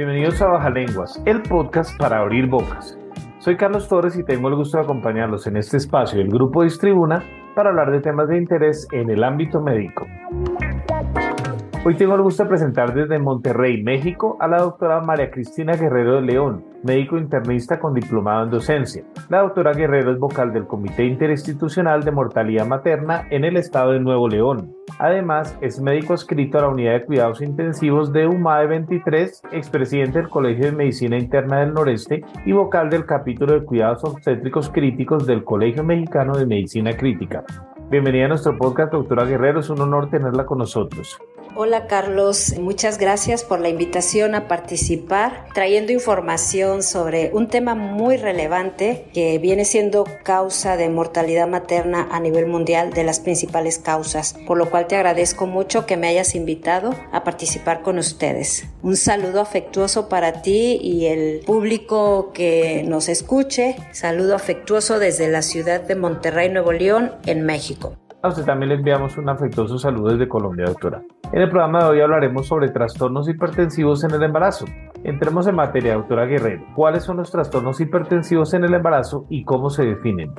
Bienvenidos a Baja Lenguas, el podcast para abrir bocas. Soy Carlos Torres y tengo el gusto de acompañarlos en este espacio del Grupo Distribuna para hablar de temas de interés en el ámbito médico. Hoy tengo el gusto de presentar desde Monterrey, México, a la doctora María Cristina Guerrero de León, médico internista con diplomado en docencia. La doctora Guerrero es vocal del Comité Interinstitucional de Mortalidad Materna en el estado de Nuevo León. Además, es médico adscrito a la Unidad de Cuidados Intensivos de UMAE 23, expresidente del Colegio de Medicina Interna del Noreste y vocal del capítulo de Cuidados Obstétricos Críticos del Colegio Mexicano de Medicina Crítica. Bienvenida a nuestro podcast, doctora Guerrero. Es un honor tenerla con nosotros. Hola Carlos, muchas gracias por la invitación a participar trayendo información sobre un tema muy relevante que viene siendo causa de mortalidad materna a nivel mundial de las principales causas, por lo cual te agradezco mucho que me hayas invitado a participar con ustedes. Un saludo afectuoso para ti y el público que nos escuche, saludo afectuoso desde la ciudad de Monterrey, Nuevo León, en México. A usted también le enviamos un afectuoso saludo desde Colombia, doctora. En el programa de hoy hablaremos sobre trastornos hipertensivos en el embarazo. Entremos en materia, doctora Guerrero. ¿Cuáles son los trastornos hipertensivos en el embarazo y cómo se definen?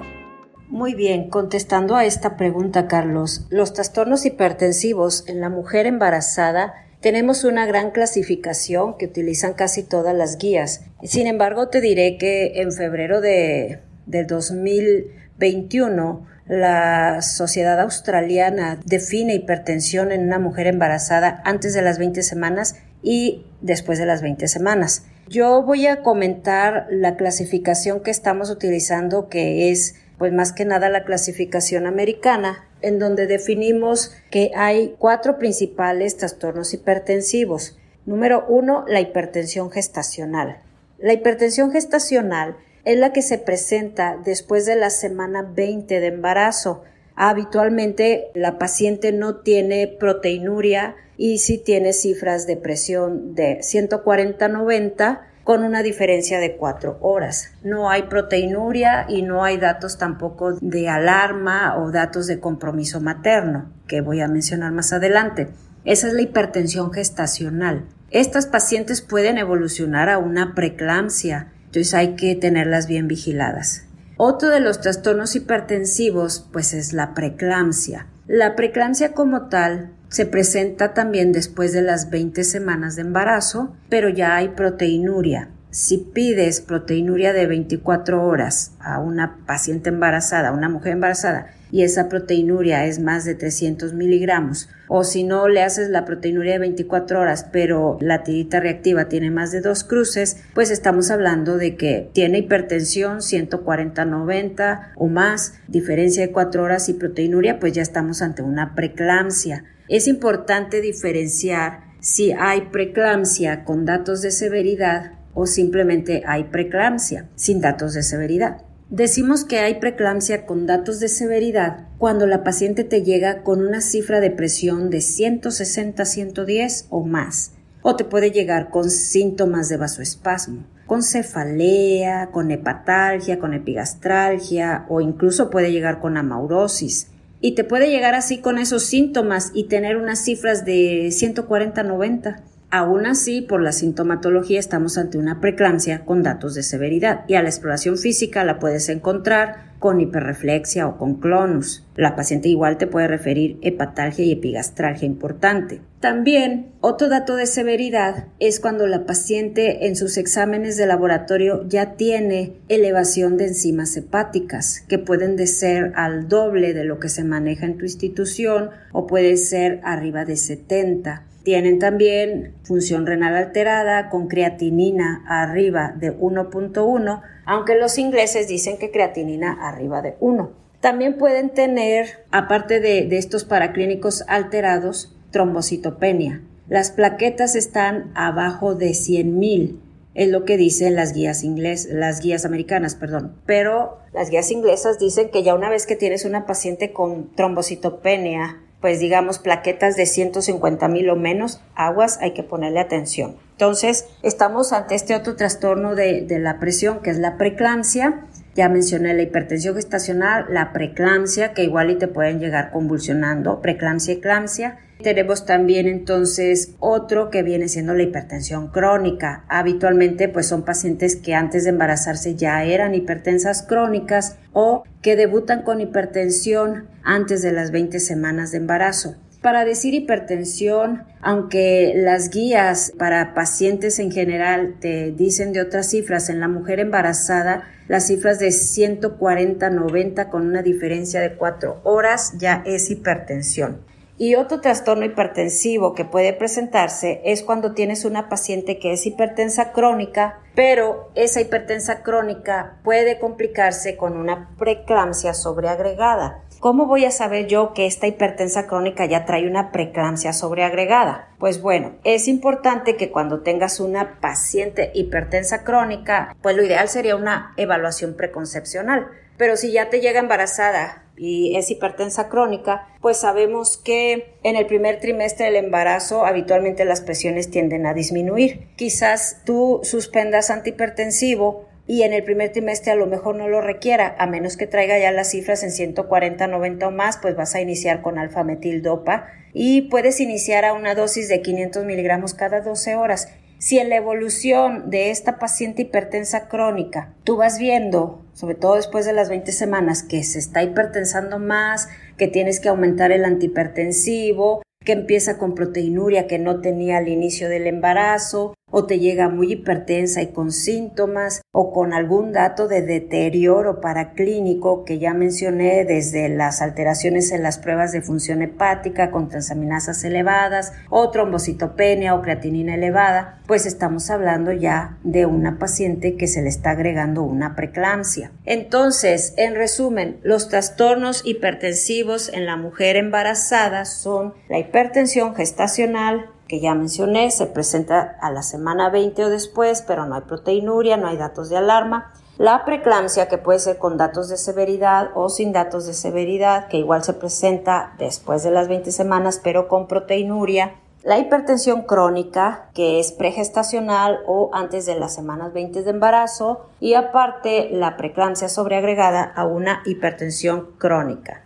Muy bien, contestando a esta pregunta, Carlos, los trastornos hipertensivos en la mujer embarazada tenemos una gran clasificación que utilizan casi todas las guías. Sin embargo, te diré que en febrero de, del 2021 la Sociedad Australiana define hipertensión en una mujer embarazada antes de las 20 semanas y después de las 20 semanas. Yo voy a comentar la clasificación que estamos utilizando, que es pues más que nada la clasificación americana, en donde definimos que hay cuatro principales trastornos hipertensivos. Número uno, la hipertensión gestacional. La hipertensión gestacional es la que se presenta después de la semana 20 de embarazo. Habitualmente la paciente no tiene proteinuria y sí tiene cifras de presión de 140-90 con una diferencia de 4 horas. No hay proteinuria y no hay datos tampoco de alarma o datos de compromiso materno, que voy a mencionar más adelante. Esa es la hipertensión gestacional. Estas pacientes pueden evolucionar a una preeclampsia, entonces hay que tenerlas bien vigiladas. Otro de los trastornos hipertensivos pues es la preeclampsia. La preeclampsia como tal se presenta también después de las 20 semanas de embarazo, pero ya hay proteinuria. Si pides proteinuria de 24 horas a una paciente embarazada, a una mujer embarazada, y esa proteinuria es más de 300 miligramos, o si no le haces la proteinuria de 24 horas, pero la tirita reactiva tiene más de dos cruces, pues estamos hablando de que tiene hipertensión 140-90 o más, diferencia de 4 horas y proteinuria, pues ya estamos ante una preeclampsia. Es importante diferenciar si hay preeclampsia con datos de severidad o simplemente hay preeclampsia sin datos de severidad. Decimos que hay preeclampsia con datos de severidad cuando la paciente te llega con una cifra de presión de 160-110 o más, o te puede llegar con síntomas de vasoespasmo, con cefalea, con hepatalgia, con epigastralgia o incluso puede llegar con amaurosis. Y te puede llegar así con esos síntomas y tener unas cifras de 140-90 Aún así, por la sintomatología estamos ante una preeclampsia con datos de severidad y a la exploración física la puedes encontrar con hiperreflexia o con clonus. La paciente igual te puede referir hepatalgia y epigastralgia importante. También otro dato de severidad es cuando la paciente en sus exámenes de laboratorio ya tiene elevación de enzimas hepáticas que pueden de ser al doble de lo que se maneja en tu institución o puede ser arriba de 70. Tienen también función renal alterada con creatinina arriba de 1.1, aunque los ingleses dicen que creatinina arriba de 1. También pueden tener, aparte de, estos paraclínicos alterados, trombocitopenia. Las plaquetas están abajo de 100.000 es lo que dicen las guías inglesas, las guías americanas, perdón. Pero las guías inglesas dicen que ya una vez que tienes una paciente con trombocitopenia, pues digamos plaquetas de 150 mil o menos aguas, hay que ponerle atención. Entonces, estamos ante este otro trastorno de, de la presión, que es la preeclampsia. Ya mencioné la hipertensión gestacional, la preeclampsia, que igual y te pueden llegar convulsionando, preeclampsia, eclampsia tenemos también entonces otro que viene siendo la hipertensión crónica. Habitualmente pues son pacientes que antes de embarazarse ya eran hipertensas crónicas o que debutan con hipertensión antes de las 20 semanas de embarazo. Para decir hipertensión, aunque las guías para pacientes en general te dicen de otras cifras, en la mujer embarazada las cifras de 140-90 con una diferencia de 4 horas ya es hipertensión. Y otro trastorno hipertensivo que puede presentarse es cuando tienes una paciente que es hipertensa crónica, pero esa hipertensa crónica puede complicarse con una preeclampsia sobreagregada. ¿Cómo voy a saber yo que esta hipertensa crónica ya trae una preeclampsia sobreagregada? Pues bueno, es importante que cuando tengas una paciente hipertensa crónica, pues lo ideal sería una evaluación preconcepcional. Pero si ya te llega embarazada y es hipertensa crónica, pues sabemos que en el primer trimestre del embarazo habitualmente las presiones tienden a disminuir. Quizás tú suspendas antihipertensivo y en el primer trimestre a lo mejor no lo requiera, a menos que traiga ya las cifras en 140, 90 o más, pues vas a iniciar con alfametildopa y puedes iniciar a una dosis de 500 miligramos cada 12 horas. Si en la evolución de esta paciente hipertensa crónica tú vas viendo, sobre todo después de las 20 semanas, que se está hipertensando más, que tienes que aumentar el antihipertensivo, que empieza con proteinuria que no tenía al inicio del embarazo, o te llega muy hipertensa y con síntomas o con algún dato de deterioro paraclínico que ya mencioné desde las alteraciones en las pruebas de función hepática con transaminasas elevadas o trombocitopenia o creatinina elevada, pues estamos hablando ya de una paciente que se le está agregando una preeclampsia. Entonces, en resumen, los trastornos hipertensivos en la mujer embarazada son la hipertensión gestacional, que ya mencioné, se presenta a la semana 20 o después, pero no hay proteinuria, no hay datos de alarma. La preeclampsia, que puede ser con datos de severidad o sin datos de severidad, que igual se presenta después de las 20 semanas, pero con proteinuria. La hipertensión crónica, que es pregestacional o antes de las semanas 20 de embarazo. Y aparte, la preeclampsia sobreagregada a una hipertensión crónica.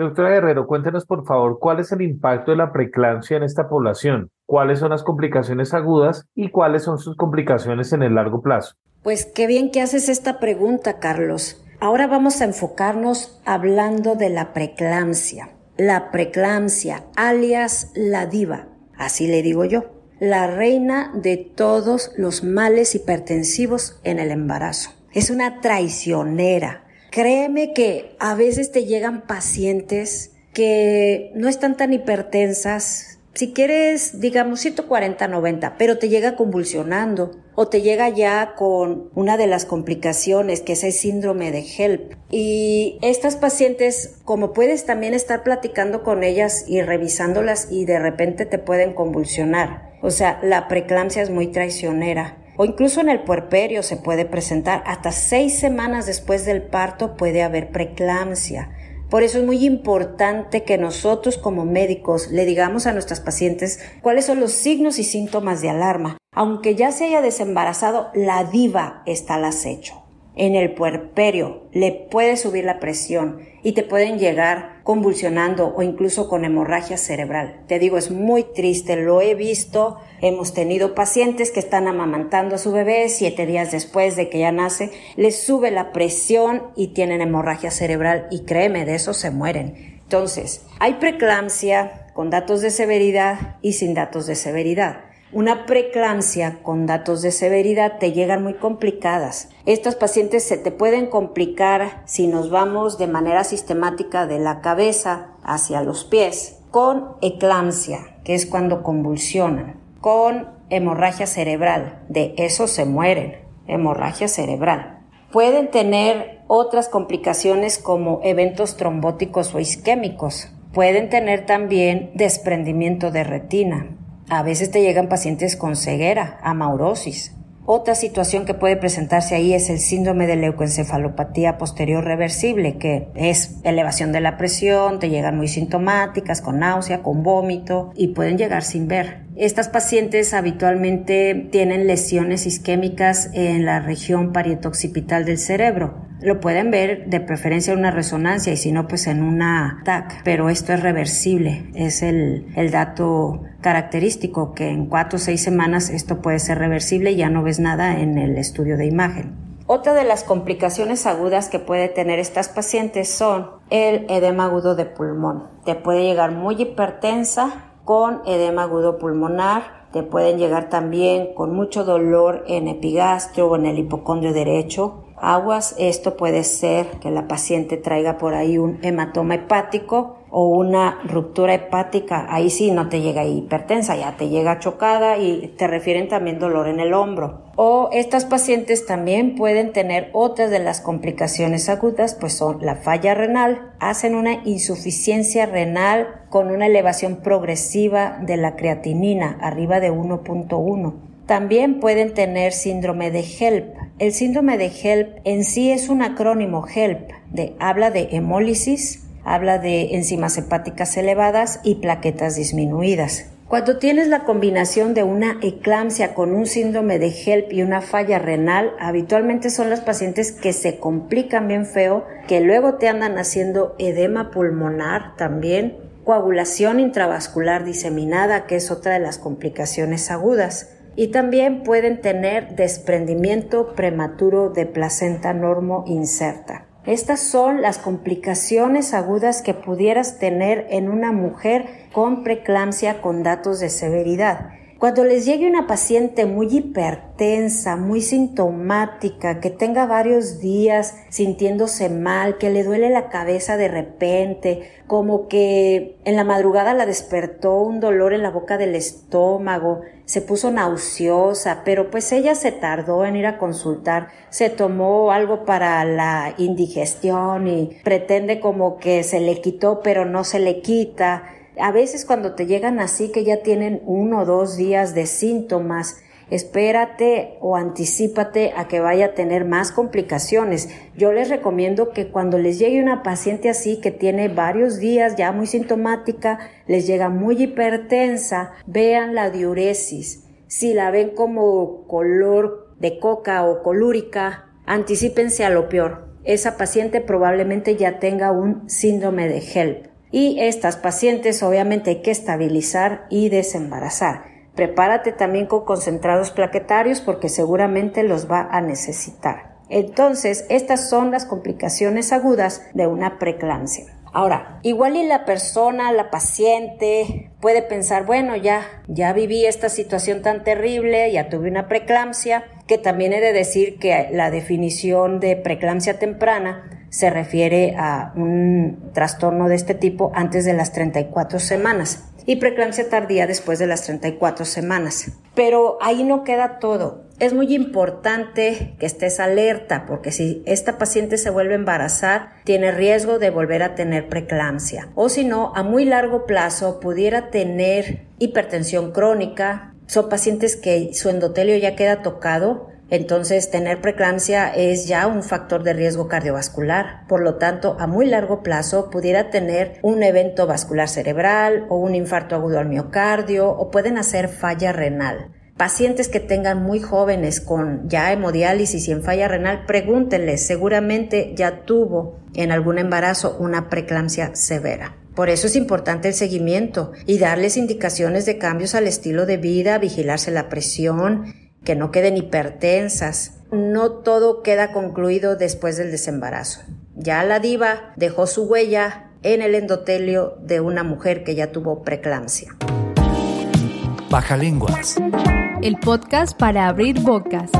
Doctora Guerrero, cuéntenos por favor cuál es el impacto de la preeclampsia en esta población, cuáles son las complicaciones agudas y cuáles son sus complicaciones en el largo plazo. Pues qué bien que haces esta pregunta, Carlos. Ahora vamos a enfocarnos hablando de la preeclampsia. La preeclampsia, alias la diva, así le digo yo, la reina de todos los males hipertensivos en el embarazo. Es una traicionera, Créeme que a veces te llegan pacientes que no están tan hipertensas, si quieres, digamos 140, 90, pero te llega convulsionando o te llega ya con una de las complicaciones que es el síndrome de HELP. Y estas pacientes, como puedes también estar platicando con ellas y revisándolas y de repente te pueden convulsionar. O sea, la preeclampsia es muy traicionera o incluso en el puerperio se puede presentar. Hasta seis semanas después del parto puede haber preeclampsia. Por eso es muy importante que nosotros como médicos le digamos a nuestras pacientes cuáles son los signos y síntomas de alarma. Aunque ya se haya desembarazado, la diva está al acecho en el puerperio, le puede subir la presión y te pueden llegar convulsionando o incluso con hemorragia cerebral. Te digo, es muy triste, lo he visto, hemos tenido pacientes que están amamantando a su bebé siete días después de que ya nace, les sube la presión y tienen hemorragia cerebral y créeme, de eso se mueren. Entonces, hay preeclampsia con datos de severidad y sin datos de severidad. Una preeclampsia con datos de severidad te llegan muy complicadas. Estos pacientes se te pueden complicar si nos vamos de manera sistemática de la cabeza hacia los pies con eclampsia, que es cuando convulsionan, con hemorragia cerebral, de eso se mueren. hemorragia cerebral. Pueden tener otras complicaciones como eventos trombóticos o isquémicos. Pueden tener también desprendimiento de retina. A veces te llegan pacientes con ceguera, amaurosis, otra situación que puede presentarse ahí es el síndrome de leucoencefalopatía posterior reversible, que es elevación de la presión, te llegan muy sintomáticas, con náusea, con vómito y pueden llegar sin ver. Estas pacientes habitualmente tienen lesiones isquémicas en la región parietoccipital del cerebro. Lo pueden ver de preferencia en una resonancia y si no, pues en una TAC, pero esto es reversible, es el, el dato característico que en cuatro o seis semanas esto puede ser reversible y ya no ves nada en el estudio de imagen. Otra de las complicaciones agudas que puede tener estas pacientes son el edema agudo de pulmón. Te puede llegar muy hipertensa con edema agudo pulmonar, te pueden llegar también con mucho dolor en epigastrio o en el hipocondrio derecho, aguas. Esto puede ser que la paciente traiga por ahí un hematoma hepático o una ruptura hepática. Ahí sí no te llega hipertensa, ya te llega chocada y te refieren también dolor en el hombro. O estas pacientes también pueden tener otras de las complicaciones agudas, pues son la falla renal, hacen una insuficiencia renal con una elevación progresiva de la creatinina arriba de 1.1 también pueden tener síndrome de HELP. El síndrome de HELP en sí es un acrónimo HELP, de, habla de hemólisis, habla de enzimas hepáticas elevadas y plaquetas disminuidas. Cuando tienes la combinación de una eclampsia con un síndrome de HELP y una falla renal, habitualmente son las pacientes que se complican bien feo, que luego te andan haciendo edema pulmonar también, coagulación intravascular diseminada, que es otra de las complicaciones agudas y también pueden tener desprendimiento prematuro de placenta normo inserta. Estas son las complicaciones agudas que pudieras tener en una mujer con preeclampsia con datos de severidad. Cuando les llegue una paciente muy hipertensa, muy sintomática, que tenga varios días sintiéndose mal, que le duele la cabeza de repente, como que en la madrugada la despertó un dolor en la boca del estómago, se puso nauseosa, pero pues ella se tardó en ir a consultar, se tomó algo para la indigestión y pretende como que se le quitó, pero no se le quita a veces cuando te llegan así que ya tienen uno o dos días de síntomas, espérate o anticípate a que vaya a tener más complicaciones. Yo les recomiendo que cuando les llegue una paciente así que tiene varios días ya muy sintomática, les llega muy hipertensa, vean la diuresis. Si la ven como color de coca o colúrica, anticípense a lo peor. Esa paciente probablemente ya tenga un síndrome de HELP. Y estas pacientes obviamente hay que estabilizar y desembarazar. Prepárate también con concentrados plaquetarios porque seguramente los va a necesitar. Entonces, estas son las complicaciones agudas de una preeclampsia. Ahora, igual y la persona, la paciente puede pensar, bueno, ya, ya viví esta situación tan terrible, ya tuve una preeclampsia, que también he de decir que la definición de preeclampsia temprana se refiere a un trastorno de este tipo antes de las 34 semanas y preeclampsia tardía después de las 34 semanas. Pero ahí no queda todo. Es muy importante que estés alerta porque si esta paciente se vuelve a embarazar, tiene riesgo de volver a tener preeclampsia. O si no, a muy largo plazo pudiera tener hipertensión crónica. Son pacientes que su endotelio ya queda tocado entonces, tener preeclampsia es ya un factor de riesgo cardiovascular. Por lo tanto, a muy largo plazo pudiera tener un evento vascular cerebral o un infarto agudo al miocardio o pueden hacer falla renal. Pacientes que tengan muy jóvenes con ya hemodiálisis y en falla renal, pregúntenles, seguramente ya tuvo en algún embarazo una preeclampsia severa. Por eso es importante el seguimiento y darles indicaciones de cambios al estilo de vida, vigilarse la presión, que no queden hipertensas. No todo queda concluido después del desembarazo. Ya la diva dejó su huella en el endotelio de una mujer que ya tuvo preeclampsia. Baja lenguas. El podcast para abrir bocas.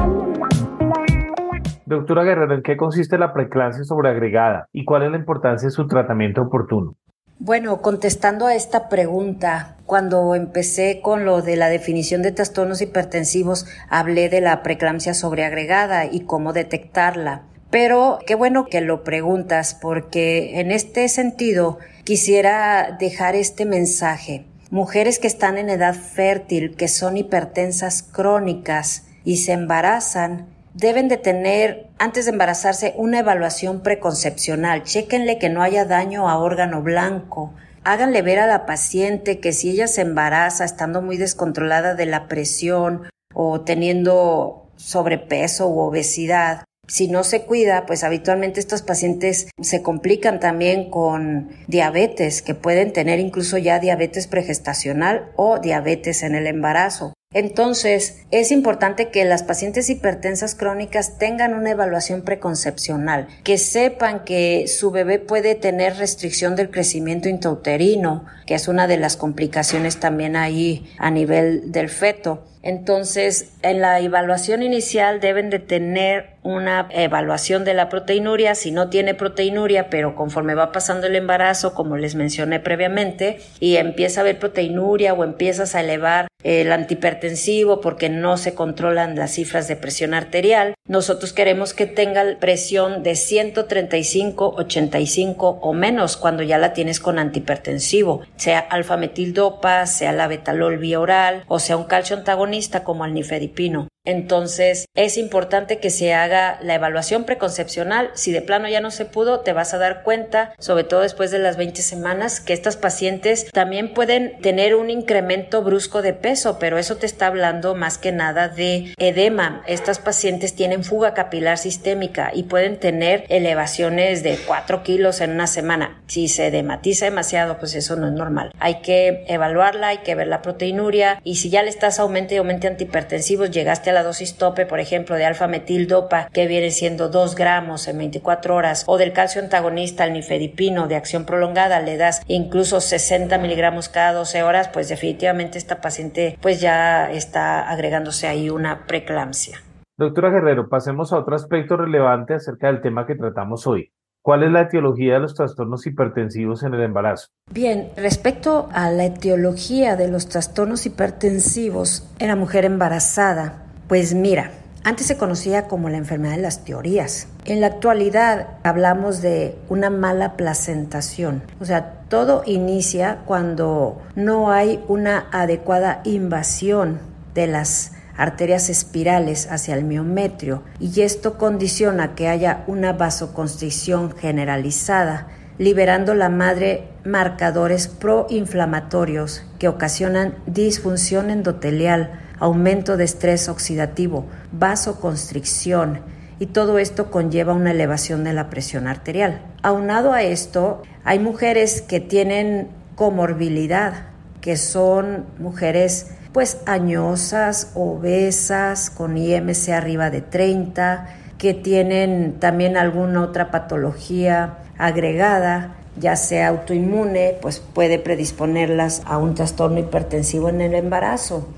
Doctora Guerrero, ¿en qué consiste la preeclampsia sobreagregada y cuál es la importancia de su tratamiento oportuno? Bueno, contestando a esta pregunta, cuando empecé con lo de la definición de trastornos hipertensivos, hablé de la preeclampsia sobreagregada y cómo detectarla. Pero qué bueno que lo preguntas porque en este sentido quisiera dejar este mensaje. Mujeres que están en edad fértil, que son hipertensas crónicas y se embarazan, deben de tener antes de embarazarse una evaluación preconcepcional. Chéquenle que no haya daño a órgano blanco. Háganle ver a la paciente que si ella se embaraza estando muy descontrolada de la presión o teniendo sobrepeso u obesidad, si no se cuida, pues habitualmente estos pacientes se complican también con diabetes, que pueden tener incluso ya diabetes pregestacional o diabetes en el embarazo. Entonces, es importante que las pacientes hipertensas crónicas tengan una evaluación preconcepcional, que sepan que su bebé puede tener restricción del crecimiento intrauterino, que es una de las complicaciones también ahí a nivel del feto. Entonces, en la evaluación inicial deben de tener una evaluación de la proteinuria, si no tiene proteinuria, pero conforme va pasando el embarazo, como les mencioné previamente, y empieza a haber proteinuria o empiezas a elevar el antihipertensivo porque no se controlan las cifras de presión arterial, nosotros queremos que tenga presión de 135, 85 o menos cuando ya la tienes con antihipertensivo, sea alfa-metildopa, sea la betalol vía oral o sea un calcio antagonista como el nifedipino. Entonces, es importante que se haga la evaluación preconcepcional. Si de plano ya no se pudo, te vas a dar cuenta, sobre todo después de las 20 semanas, que estas pacientes también pueden tener un incremento brusco de peso, pero eso te está hablando más que nada de edema. Estas pacientes tienen fuga capilar sistémica y pueden tener elevaciones de 4 kilos en una semana. Si se edematiza demasiado, pues eso no es normal. Hay que evaluarla, hay que ver la proteinuria y si ya le estás aumente y aumente antihipertensivos, llegaste la dosis tope, por ejemplo, de alfa-metildopa, que viene siendo 2 gramos en 24 horas, o del calcio antagonista, el nifedipino, de acción prolongada, le das incluso 60 miligramos cada 12 horas, pues definitivamente esta paciente pues ya está agregándose ahí una preeclampsia. Doctora Guerrero, pasemos a otro aspecto relevante acerca del tema que tratamos hoy. ¿Cuál es la etiología de los trastornos hipertensivos en el embarazo? Bien, respecto a la etiología de los trastornos hipertensivos en la mujer embarazada, pues mira, antes se conocía como la enfermedad de las teorías. En la actualidad hablamos de una mala placentación. O sea, todo inicia cuando no hay una adecuada invasión de las arterias espirales hacia el miometrio y esto condiciona que haya una vasoconstricción generalizada, liberando la madre marcadores proinflamatorios que ocasionan disfunción endotelial aumento de estrés oxidativo, vasoconstricción y todo esto conlleva una elevación de la presión arterial. Aunado a esto, hay mujeres que tienen comorbilidad, que son mujeres pues añosas, obesas, con IMC arriba de 30, que tienen también alguna otra patología agregada, ya sea autoinmune, pues puede predisponerlas a un trastorno hipertensivo en el embarazo.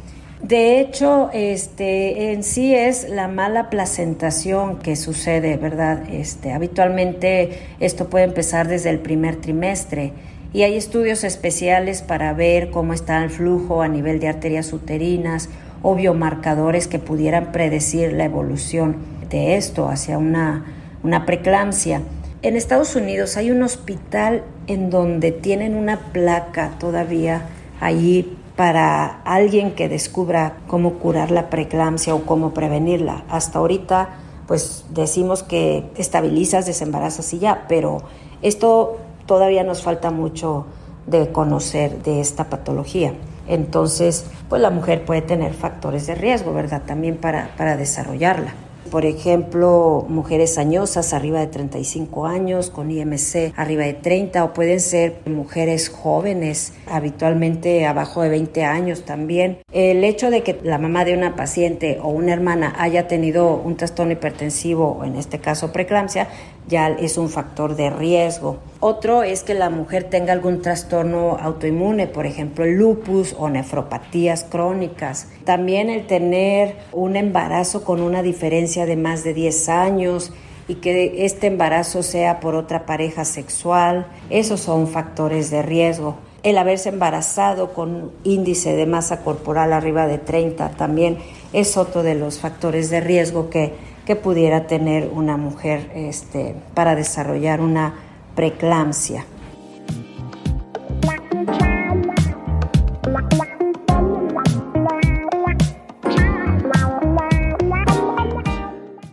De hecho, este, en sí es la mala placentación que sucede, ¿verdad? Este, habitualmente esto puede empezar desde el primer trimestre y hay estudios especiales para ver cómo está el flujo a nivel de arterias uterinas o biomarcadores que pudieran predecir la evolución de esto hacia una, una preeclampsia. En Estados Unidos hay un hospital en donde tienen una placa todavía allí para alguien que descubra cómo curar la preeclampsia o cómo prevenirla. Hasta ahorita, pues decimos que estabilizas, desembarazas y ya, pero esto todavía nos falta mucho de conocer de esta patología. Entonces, pues la mujer puede tener factores de riesgo, ¿verdad? También para, para desarrollarla por ejemplo, mujeres añosas arriba de 35 años, con IMC arriba de 30, o pueden ser mujeres jóvenes, habitualmente abajo de 20 años también. El hecho de que la mamá de una paciente o una hermana haya tenido un trastorno hipertensivo, o en este caso preeclampsia, ya es un factor de riesgo. Otro es que la mujer tenga algún trastorno autoinmune, por ejemplo, lupus o nefropatías crónicas. También el tener un embarazo con una diferencia de más de 10 años y que este embarazo sea por otra pareja sexual, esos son factores de riesgo. El haberse embarazado con índice de masa corporal arriba de 30 también es otro de los factores de riesgo que, que pudiera tener una mujer este, para desarrollar una preeclampsia.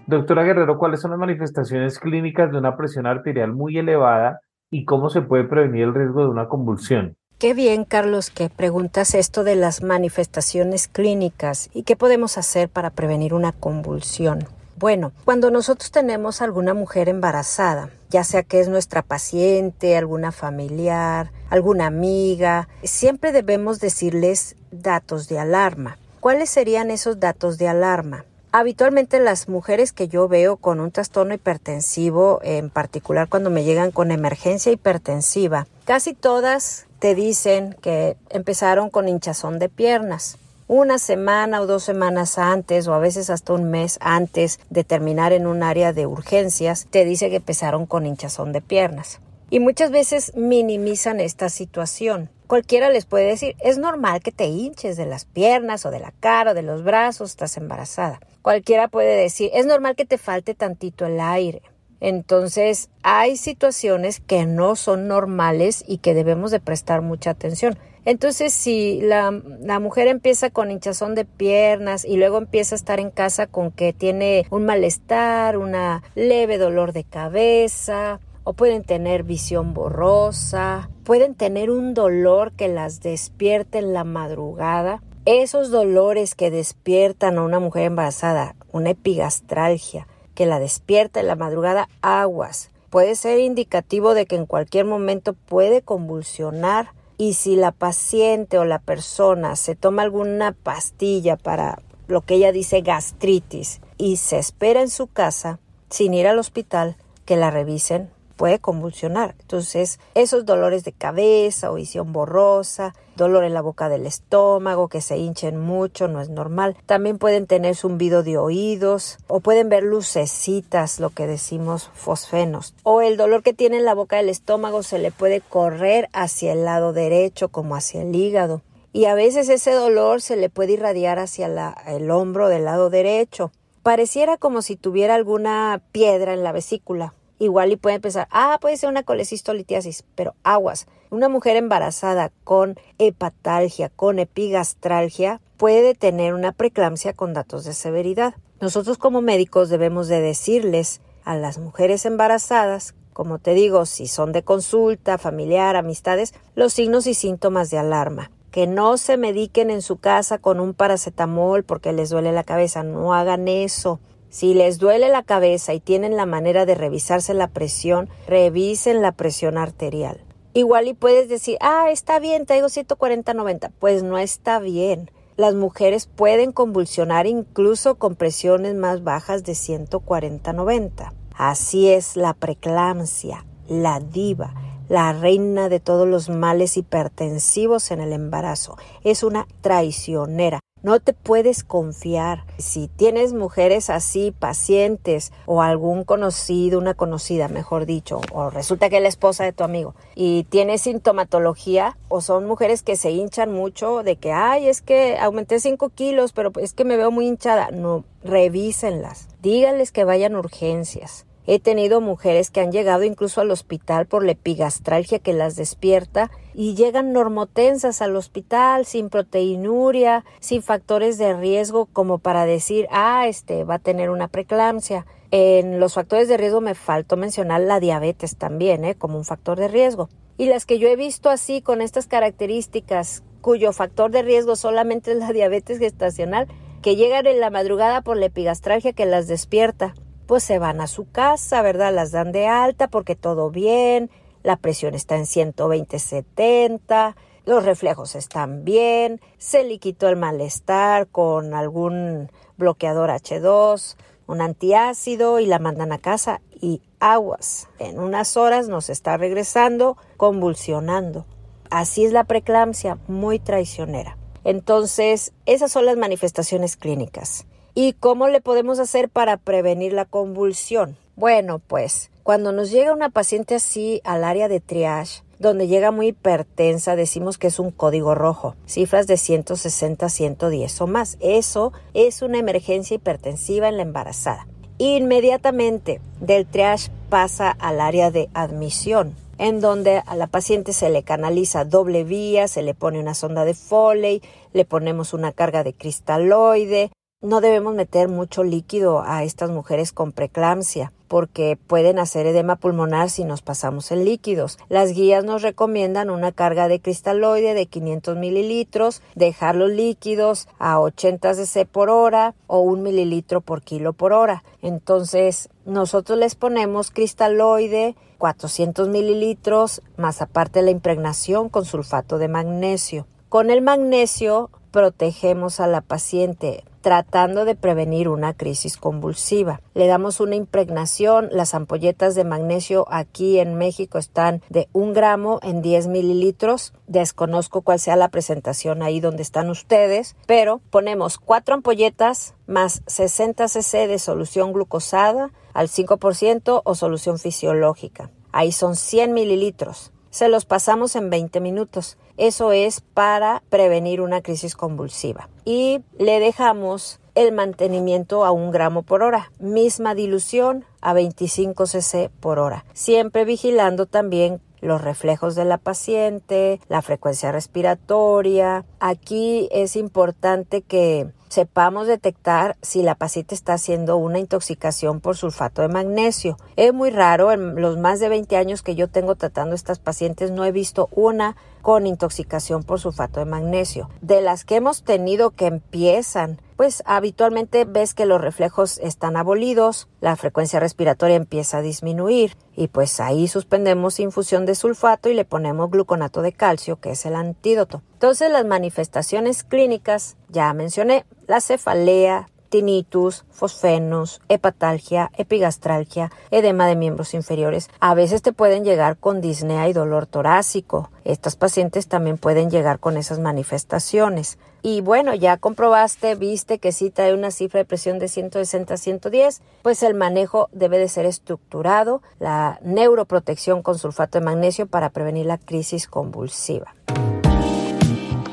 Doctora Guerrero, ¿cuáles son las manifestaciones clínicas de una presión arterial muy elevada y cómo se puede prevenir el riesgo de una convulsión? Qué bien, Carlos, que preguntas esto de las manifestaciones clínicas y qué podemos hacer para prevenir una convulsión. Bueno, cuando nosotros tenemos alguna mujer embarazada, ya sea que es nuestra paciente, alguna familiar, alguna amiga, siempre debemos decirles datos de alarma. ¿Cuáles serían esos datos de alarma? Habitualmente las mujeres que yo veo con un trastorno hipertensivo, en particular cuando me llegan con emergencia hipertensiva, casi todas te dicen que empezaron con hinchazón de piernas. Una semana o dos semanas antes o a veces hasta un mes antes de terminar en un área de urgencias, te dice que empezaron con hinchazón de piernas. Y muchas veces minimizan esta situación. Cualquiera les puede decir, es normal que te hinches de las piernas o de la cara o de los brazos, estás embarazada. Cualquiera puede decir, es normal que te falte tantito el aire. Entonces, hay situaciones que no son normales y que debemos de prestar mucha atención. Entonces, si la, mujer empieza con hinchazón de piernas y luego empieza a estar en casa con que tiene un malestar, una leve dolor de cabeza, o pueden tener visión borrosa, pueden tener un dolor que las despierte en la madrugada, esos dolores que despiertan a una mujer embarazada, una epigastralgia, que la despierta en la madrugada, aguas. Puede ser indicativo de que en cualquier momento puede convulsionar y si la paciente o la persona se toma alguna pastilla para lo que ella dice gastritis y se espera en su casa sin ir al hospital, que la revisen puede convulsionar. Entonces, esos dolores de cabeza o visión borrosa, dolor en la boca del estómago, que se hinchen mucho, no es normal. También pueden tener zumbido de oídos o pueden ver lucecitas, lo que decimos fosfenos. O el dolor que tiene en la boca del estómago se le puede correr hacia el lado derecho como hacia el hígado. Y a veces ese dolor se le puede irradiar hacia el hombro del lado derecho. Pareciera como si tuviera alguna piedra en la vesícula igual y pueden pensar, ah, puede ser una colecistolitiasis, pero aguas. Una mujer embarazada con hepatalgia, con epigastralgia, puede tener una preeclampsia con datos de severidad. Nosotros como médicos debemos de decirles a las mujeres embarazadas, como te digo, si son de consulta, familiar, amistades, los signos y síntomas de alarma. Que no se mediquen en su casa con un paracetamol porque les duele la cabeza, no hagan eso. Si les duele la cabeza y tienen la manera de revisarse la presión, revisen la presión arterial. Igual y puedes decir, ah, está bien, traigo 140-90. Pues no está bien. Las mujeres pueden convulsionar incluso con presiones más bajas de 140-90. Así es la preeclampsia, la diva, la reina de todos los males hipertensivos en el embarazo. Es una traicionera. No te puedes confiar. Si tienes mujeres así, pacientes, o algún conocido, una conocida, mejor dicho, o resulta que es la esposa de tu amigo, y tiene sintomatología, o son mujeres que se hinchan mucho de que, ay, es que aumenté 5 kilos, pero es que me veo muy hinchada. No, revísenlas. Díganles que vayan urgencias. He tenido mujeres que han llegado incluso al hospital por la epigastralgia que las despierta y llegan normotensas al hospital sin proteinuria, sin factores de riesgo como para decir, ah, este va a tener una preeclampsia. En los factores de riesgo me faltó mencionar la diabetes también, ¿eh? como un factor de riesgo. Y las que yo he visto así con estas características, cuyo factor de riesgo solamente es la diabetes gestacional, que llegan en la madrugada por la epigastralgia que las despierta pues se van a su casa, ¿verdad? Las dan de alta porque todo bien, la presión está en 120-70, los reflejos están bien, se le quitó el malestar con algún bloqueador H2, un antiácido y la mandan a casa y aguas. En unas horas nos está regresando convulsionando. Así es la preeclampsia, muy traicionera. Entonces, esas son las manifestaciones clínicas. ¿Y cómo le podemos hacer para prevenir la convulsión? Bueno, pues cuando nos llega una paciente así al área de triage, donde llega muy hipertensa, decimos que es un código rojo, cifras de 160 a 110 o más. Eso es una emergencia hipertensiva en la embarazada. Inmediatamente del triage pasa al área de admisión, en donde a la paciente se le canaliza doble vía, se le pone una sonda de Foley, le ponemos una carga de cristaloide. No debemos meter mucho líquido a estas mujeres con preeclampsia porque pueden hacer edema pulmonar si nos pasamos en líquidos. Las guías nos recomiendan una carga de cristaloide de 500 mililitros, dejar los líquidos a 80 cc por hora o un mililitro por kilo por hora. Entonces, nosotros les ponemos cristaloide 400 mililitros, más aparte la impregnación con sulfato de magnesio. Con el magnesio protegemos a la paciente tratando de prevenir una crisis convulsiva. Le damos una impregnación, las ampolletas de magnesio aquí en México están de un gramo en 10 mililitros. Desconozco cuál sea la presentación ahí donde están ustedes, pero ponemos cuatro ampolletas más 60 cc de solución glucosada al 5% o solución fisiológica. Ahí son 100 mililitros. Se los pasamos en 20 minutos. Eso es para prevenir una crisis convulsiva. Y le dejamos el mantenimiento a un gramo por hora, misma dilución a 25 cc por hora, siempre vigilando también los reflejos de la paciente, la frecuencia respiratoria. Aquí es importante que sepamos detectar si la paciente está haciendo una intoxicación por sulfato de magnesio. Es muy raro, en los más de 20 años que yo tengo tratando estas pacientes, no he visto una con intoxicación por sulfato de magnesio. De las que hemos tenido que empiezan, pues habitualmente ves que los reflejos están abolidos, la frecuencia respiratoria empieza a disminuir y pues ahí suspendemos infusión de sulfato y le ponemos gluconato de calcio, que es el antídoto. Entonces las manifestaciones clínicas, ya mencioné, la cefalea, tinnitus, fosfenos, hepatalgia, epigastralgia, edema de miembros inferiores. A veces te pueden llegar con disnea y dolor torácico. Estas pacientes también pueden llegar con esas manifestaciones. Y bueno, ya comprobaste, viste que si trae una cifra de presión de 160 a 110, pues el manejo debe de ser estructurado, la neuroprotección con sulfato de magnesio para prevenir la crisis convulsiva.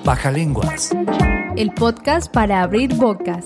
Baja lenguas. El podcast para abrir bocas.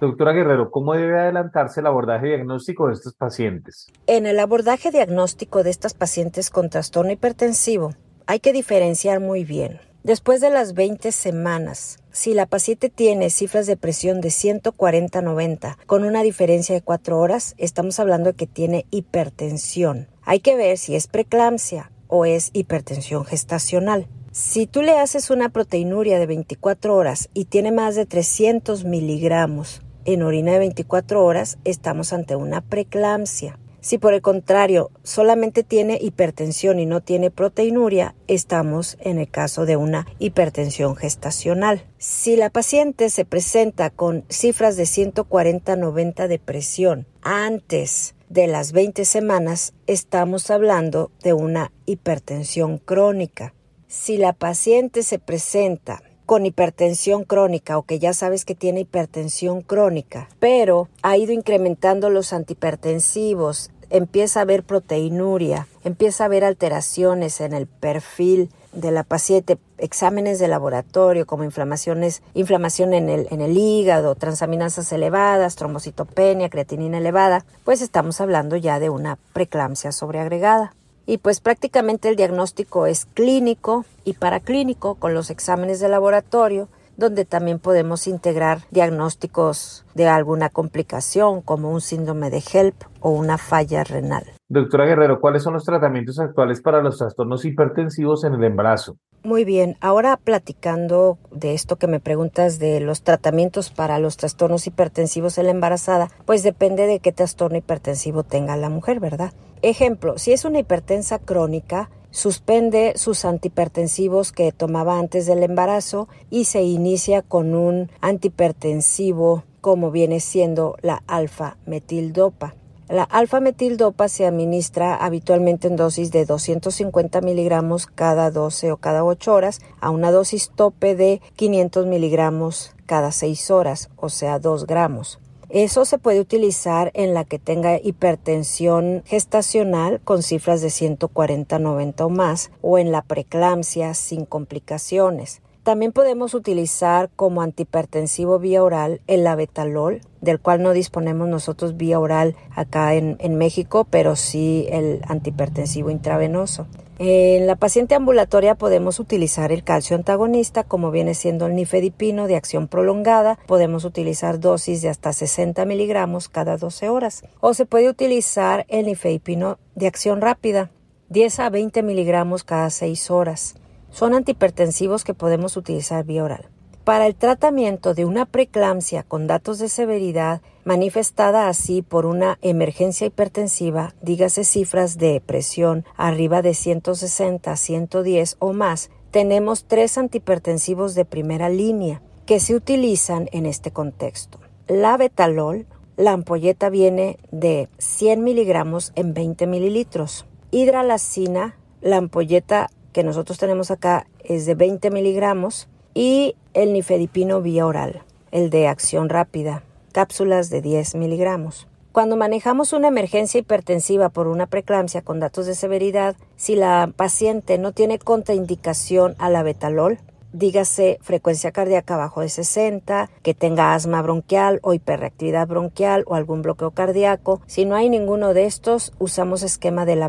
Doctora Guerrero, ¿cómo debe adelantarse el abordaje diagnóstico de estos pacientes? En el abordaje diagnóstico de estas pacientes con trastorno hipertensivo, hay que diferenciar muy bien. Después de las 20 semanas, si la paciente tiene cifras de presión de 140-90 con una diferencia de 4 horas, estamos hablando de que tiene hipertensión. Hay que ver si es preeclampsia o es hipertensión gestacional. Si tú le haces una proteinuria de 24 horas y tiene más de 300 miligramos en orina de 24 horas, estamos ante una preeclampsia. Si por el contrario solamente tiene hipertensión y no tiene proteinuria, estamos en el caso de una hipertensión gestacional. Si la paciente se presenta con cifras de 140-90 de presión antes de las 20 semanas, estamos hablando de una hipertensión crónica. Si la paciente se presenta con hipertensión crónica o que ya sabes que tiene hipertensión crónica, pero ha ido incrementando los antihipertensivos, empieza a haber proteinuria, empieza a haber alteraciones en el perfil de la paciente, exámenes de laboratorio como inflamaciones, inflamación en el, en el hígado, transaminasas elevadas, trombocitopenia, creatinina elevada, pues estamos hablando ya de una preeclampsia sobreagregada. Y pues prácticamente el diagnóstico es clínico y paraclínico con los exámenes de laboratorio donde también podemos integrar diagnósticos de alguna complicación como un síndrome de HELP o una falla renal. Doctora Guerrero, ¿cuáles son los tratamientos actuales para los trastornos hipertensivos en el embarazo? Muy bien, ahora platicando de esto que me preguntas de los tratamientos para los trastornos hipertensivos en la embarazada, pues depende de qué trastorno hipertensivo tenga la mujer, ¿verdad? Ejemplo, si es una hipertensa crónica, suspende sus antihipertensivos que tomaba antes del embarazo y se inicia con un antihipertensivo como viene siendo la alfa-metildopa. La alfa-metildopa se administra habitualmente en dosis de 250 miligramos cada 12 o cada 8 horas a una dosis tope de 500 miligramos cada 6 horas, o sea 2 gramos. Eso se puede utilizar en la que tenga hipertensión gestacional con cifras de 140, 90 o más, o en la preeclampsia sin complicaciones. También podemos utilizar como antihipertensivo vía oral el abetalol, del cual no disponemos nosotros vía oral acá en, México, pero sí el antihipertensivo intravenoso. En la paciente ambulatoria podemos utilizar el calcio antagonista, como viene siendo el nifedipino de acción prolongada. Podemos utilizar dosis de hasta 60 miligramos cada 12 horas. O se puede utilizar el nifedipino de acción rápida, 10 a 20 miligramos cada 6 horas. Son antihipertensivos que podemos utilizar vía oral. Para el tratamiento de una preeclampsia con datos de severidad manifestada así por una emergencia hipertensiva, dígase cifras de presión arriba de 160, 110 o más, tenemos tres antihipertensivos de primera línea que se utilizan en este contexto. La betalol, la ampolleta viene de 100 miligramos en 20 mililitros. Hidralacina, la ampolleta que nosotros tenemos acá es de 20 miligramos y el nifedipino vía oral, el de acción rápida, cápsulas de 10 miligramos. Cuando manejamos una emergencia hipertensiva por una preeclampsia con datos de severidad, si la paciente no tiene contraindicación a la betalol, dígase frecuencia cardíaca bajo de 60, que tenga asma bronquial o hiperreactividad bronquial o algún bloqueo cardíaco. Si no hay ninguno de estos, usamos esquema de la.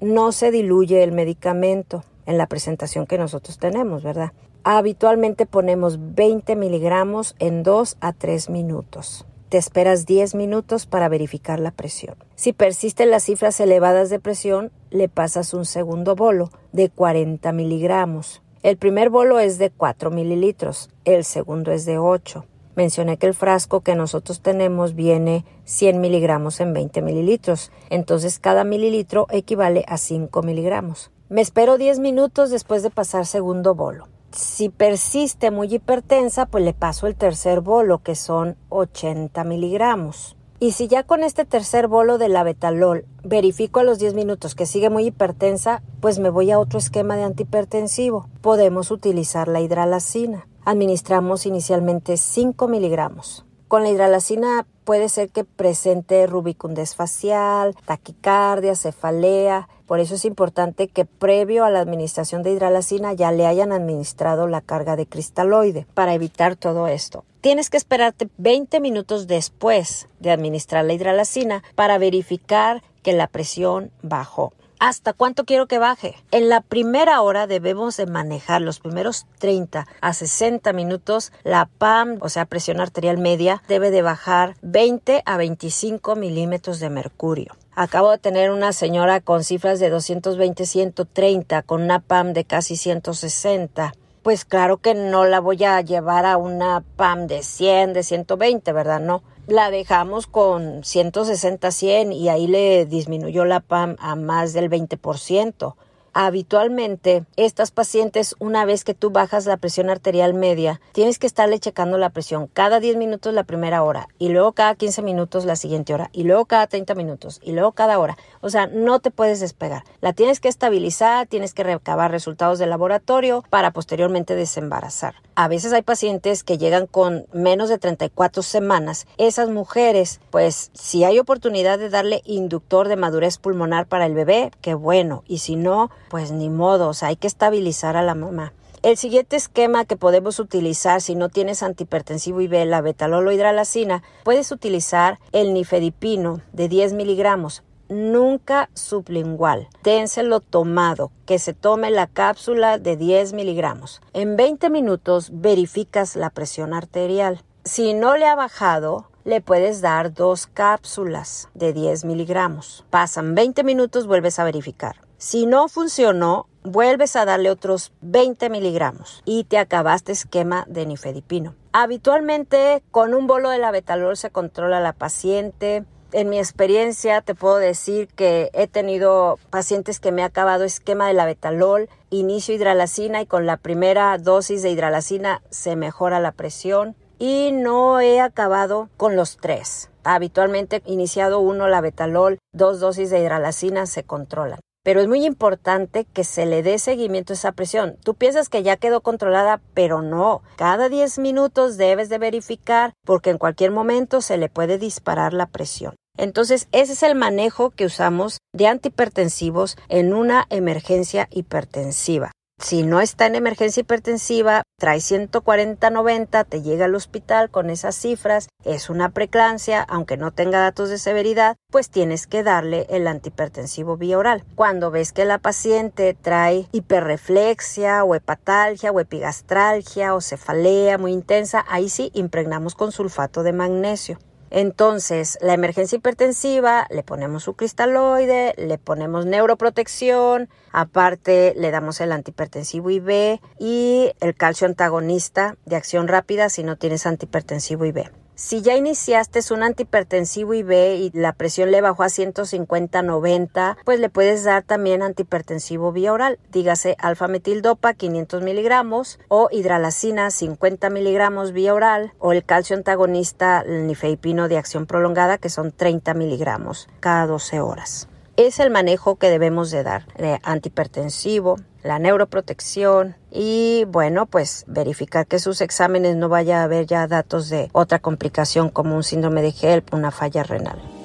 No se diluye el medicamento en la presentación que nosotros tenemos, ¿verdad? Habitualmente ponemos 20 miligramos en 2 a 3 minutos. Te esperas 10 minutos para verificar la presión. Si persisten las cifras elevadas de presión, le pasas un segundo bolo de 40 miligramos. El primer bolo es de 4 mililitros, el segundo es de 8. Mencioné que el frasco que nosotros tenemos viene 100 miligramos en 20 mililitros, entonces cada mililitro equivale a 5 miligramos. Me espero 10 minutos después de pasar segundo bolo. Si persiste muy hipertensa, pues le paso el tercer bolo, que son 80 miligramos. Y si ya con este tercer bolo de la betalol verifico a los 10 minutos que sigue muy hipertensa, pues me voy a otro esquema de antihipertensivo. Podemos utilizar la hidralacina. Administramos inicialmente 5 miligramos. Con la hidralacina puede ser que presente rubicundez facial, taquicardia, cefalea. Por eso es importante que previo a la administración de hidralacina ya le hayan administrado la carga de cristaloide para evitar todo esto. Tienes que esperarte 20 minutos después de administrar la hidralacina para verificar que la presión bajó. ¿Hasta cuánto quiero que baje? En la primera hora debemos de manejar los primeros 30 a 60 minutos. La PAM, o sea, presión arterial media, debe de bajar 20 a 25 milímetros de mercurio. Acabo de tener una señora con cifras de 220-130, con una PAM de casi 160 pues claro que no la voy a llevar a una PAM de 100, de 120, ¿verdad? No la dejamos con 160, 100 y ahí le disminuyó la PAM a más del 20%. Habitualmente, estas pacientes, una vez que tú bajas la presión arterial media, tienes que estarle checando la presión cada 10 minutos la primera hora y luego cada 15 minutos la siguiente hora y luego cada 30 minutos y luego cada hora. O sea, no te puedes despegar. La tienes que estabilizar, tienes que recabar resultados de laboratorio para posteriormente desembarazar. A veces hay pacientes que llegan con menos de 34 semanas. Esas mujeres, pues si hay oportunidad de darle inductor de madurez pulmonar para el bebé, qué bueno. Y si no, pues ni modo, hay que estabilizar a la mamá. El siguiente esquema que podemos utilizar si no tienes antihipertensivo y la betalol o hidralacina, puedes utilizar el nifedipino de 10 miligramos, nunca sublingual. Dénselo tomado, que se tome la cápsula de 10 miligramos. En 20 minutos verificas la presión arterial. Si no le ha bajado, le puedes dar dos cápsulas de 10 miligramos. Pasan 20 minutos, vuelves a verificar. Si no funcionó, vuelves a darle otros 20 miligramos y te acabaste esquema de nifedipino. Habitualmente con un bolo de la betalol se controla la paciente. En mi experiencia te puedo decir que he tenido pacientes que me ha acabado esquema de la betalol, inicio hidralacina y con la primera dosis de hidralacina se mejora la presión y no he acabado con los tres. Habitualmente iniciado uno la betalol, dos dosis de hidralacina se controlan pero es muy importante que se le dé seguimiento a esa presión. Tú piensas que ya quedó controlada, pero no. Cada 10 minutos debes de verificar porque en cualquier momento se le puede disparar la presión. Entonces, ese es el manejo que usamos de antihipertensivos en una emergencia hipertensiva. Si no está en emergencia hipertensiva, trae 140-90, te llega al hospital con esas cifras, es una preclancia, aunque no tenga datos de severidad, pues tienes que darle el antihipertensivo vía oral. Cuando ves que la paciente trae hiperreflexia o hepatalgia o epigastralgia o cefalea muy intensa, ahí sí impregnamos con sulfato de magnesio. Entonces, la emergencia hipertensiva, le ponemos su cristaloide, le ponemos neuroprotección, aparte le damos el antihipertensivo IV y el calcio antagonista de acción rápida si no tienes antihipertensivo IV. Si ya iniciaste un antihipertensivo IV y la presión le bajó a 150-90, pues le puedes dar también antihipertensivo vía oral, dígase alfa-metildopa 500 miligramos o hidralacina 50 miligramos vía oral o el calcio antagonista el nifedipino de acción prolongada que son 30 miligramos cada 12 horas. Es el manejo que debemos de dar, antihipertensivo, la neuroprotección y bueno, pues verificar que sus exámenes no vaya a haber ya datos de otra complicación como un síndrome de HELP, una falla renal.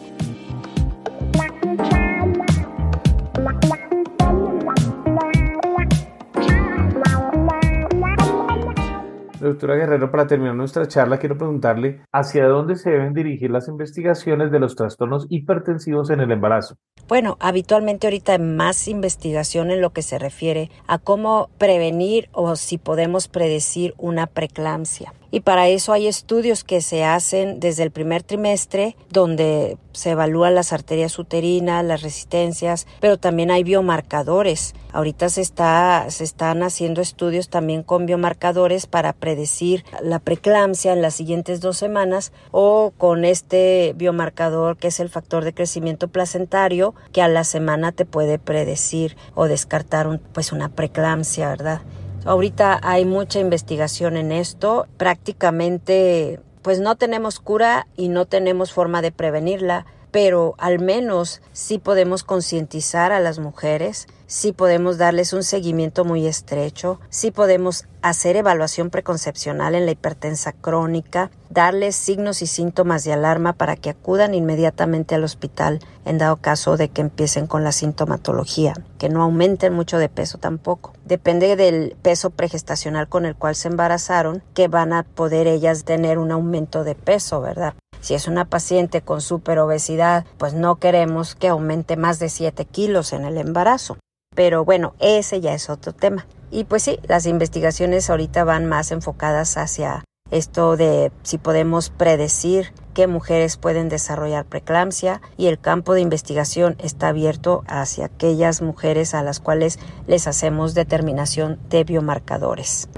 Doctora Guerrero, para terminar nuestra charla, quiero preguntarle hacia dónde se deben dirigir las investigaciones de los trastornos hipertensivos en el embarazo. Bueno, habitualmente ahorita hay más investigación en lo que se refiere a cómo prevenir o si podemos predecir una preeclampsia. Y para eso hay estudios que se hacen desde el primer trimestre, donde se evalúan las arterias uterinas, las resistencias, pero también hay biomarcadores. Ahorita se, está, se están haciendo estudios también con biomarcadores para predecir la preeclampsia en las siguientes dos semanas o con este biomarcador que es el factor de crecimiento placentario que a la semana te puede predecir o descartar pues una preeclampsia, ¿verdad? Ahorita hay mucha investigación en esto. Prácticamente, pues no tenemos cura y no tenemos forma de prevenirla, pero al menos sí podemos concientizar a las mujeres sí podemos darles un seguimiento muy estrecho, sí podemos hacer evaluación preconcepcional en la hipertensa crónica, darles signos y síntomas de alarma para que acudan inmediatamente al hospital en dado caso de que empiecen con la sintomatología, que no aumenten mucho de peso tampoco. Depende del peso pregestacional con el cual se embarazaron, que van a poder ellas tener un aumento de peso, ¿verdad? Si es una paciente con superobesidad, pues no queremos que aumente más de 7 kilos en el embarazo. Pero bueno, ese ya es otro tema. Y pues sí, las investigaciones ahorita van más enfocadas hacia esto de si podemos predecir qué mujeres pueden desarrollar preeclampsia y el campo de investigación está abierto hacia aquellas mujeres a las cuales les hacemos determinación de biomarcadores.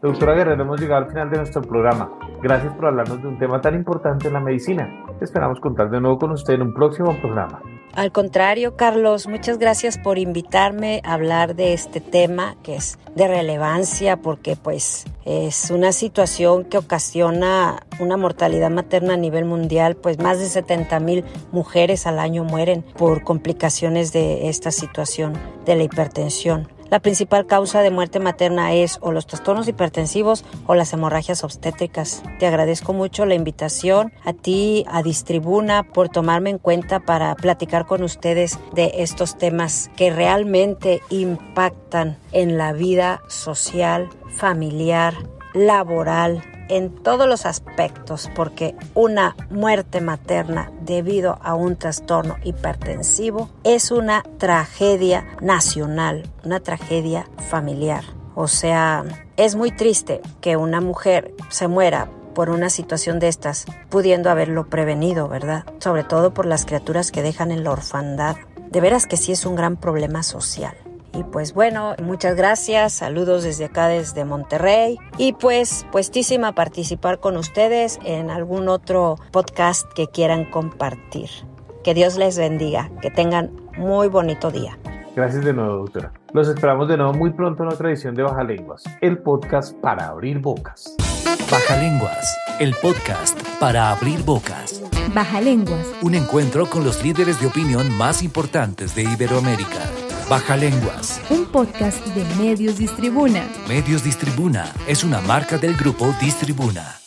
Doctora Guerrero, hemos llegado al final de nuestro programa. Gracias por hablarnos de un tema tan importante en la medicina. Esperamos contar de nuevo con usted en un próximo programa. Al contrario, Carlos, muchas gracias por invitarme a hablar de este tema que es de relevancia porque pues es una situación que ocasiona una mortalidad materna a nivel mundial, pues más de 70 mil mujeres al año mueren por complicaciones de esta situación de la hipertensión. La principal causa de muerte materna es o los trastornos hipertensivos o las hemorragias obstétricas. Te agradezco mucho la invitación a ti, a Distribuna, por tomarme en cuenta para platicar con ustedes de estos temas que realmente impactan en la vida social, familiar, laboral, en todos los aspectos, porque una muerte materna debido a un trastorno hipertensivo es una tragedia nacional, una tragedia familiar. O sea, es muy triste que una mujer se muera por una situación de estas, pudiendo haberlo prevenido, ¿verdad? Sobre todo por las criaturas que dejan en la orfandad. De veras que sí es un gran problema social. Y pues bueno, muchas gracias, saludos desde acá, desde Monterrey. Y pues puestísima a participar con ustedes en algún otro podcast que quieran compartir. Que Dios les bendiga, que tengan muy bonito día. Gracias de nuevo, doctora. Los esperamos de nuevo muy pronto en otra edición de Baja Lenguas, el podcast para abrir bocas. Baja Lenguas el podcast para abrir bocas. Baja Lenguas. Un encuentro con los líderes de opinión más importantes de Iberoamérica. Baja Lenguas. Un podcast de Medios Distribuna. Medios Distribuna es una marca del grupo Distribuna.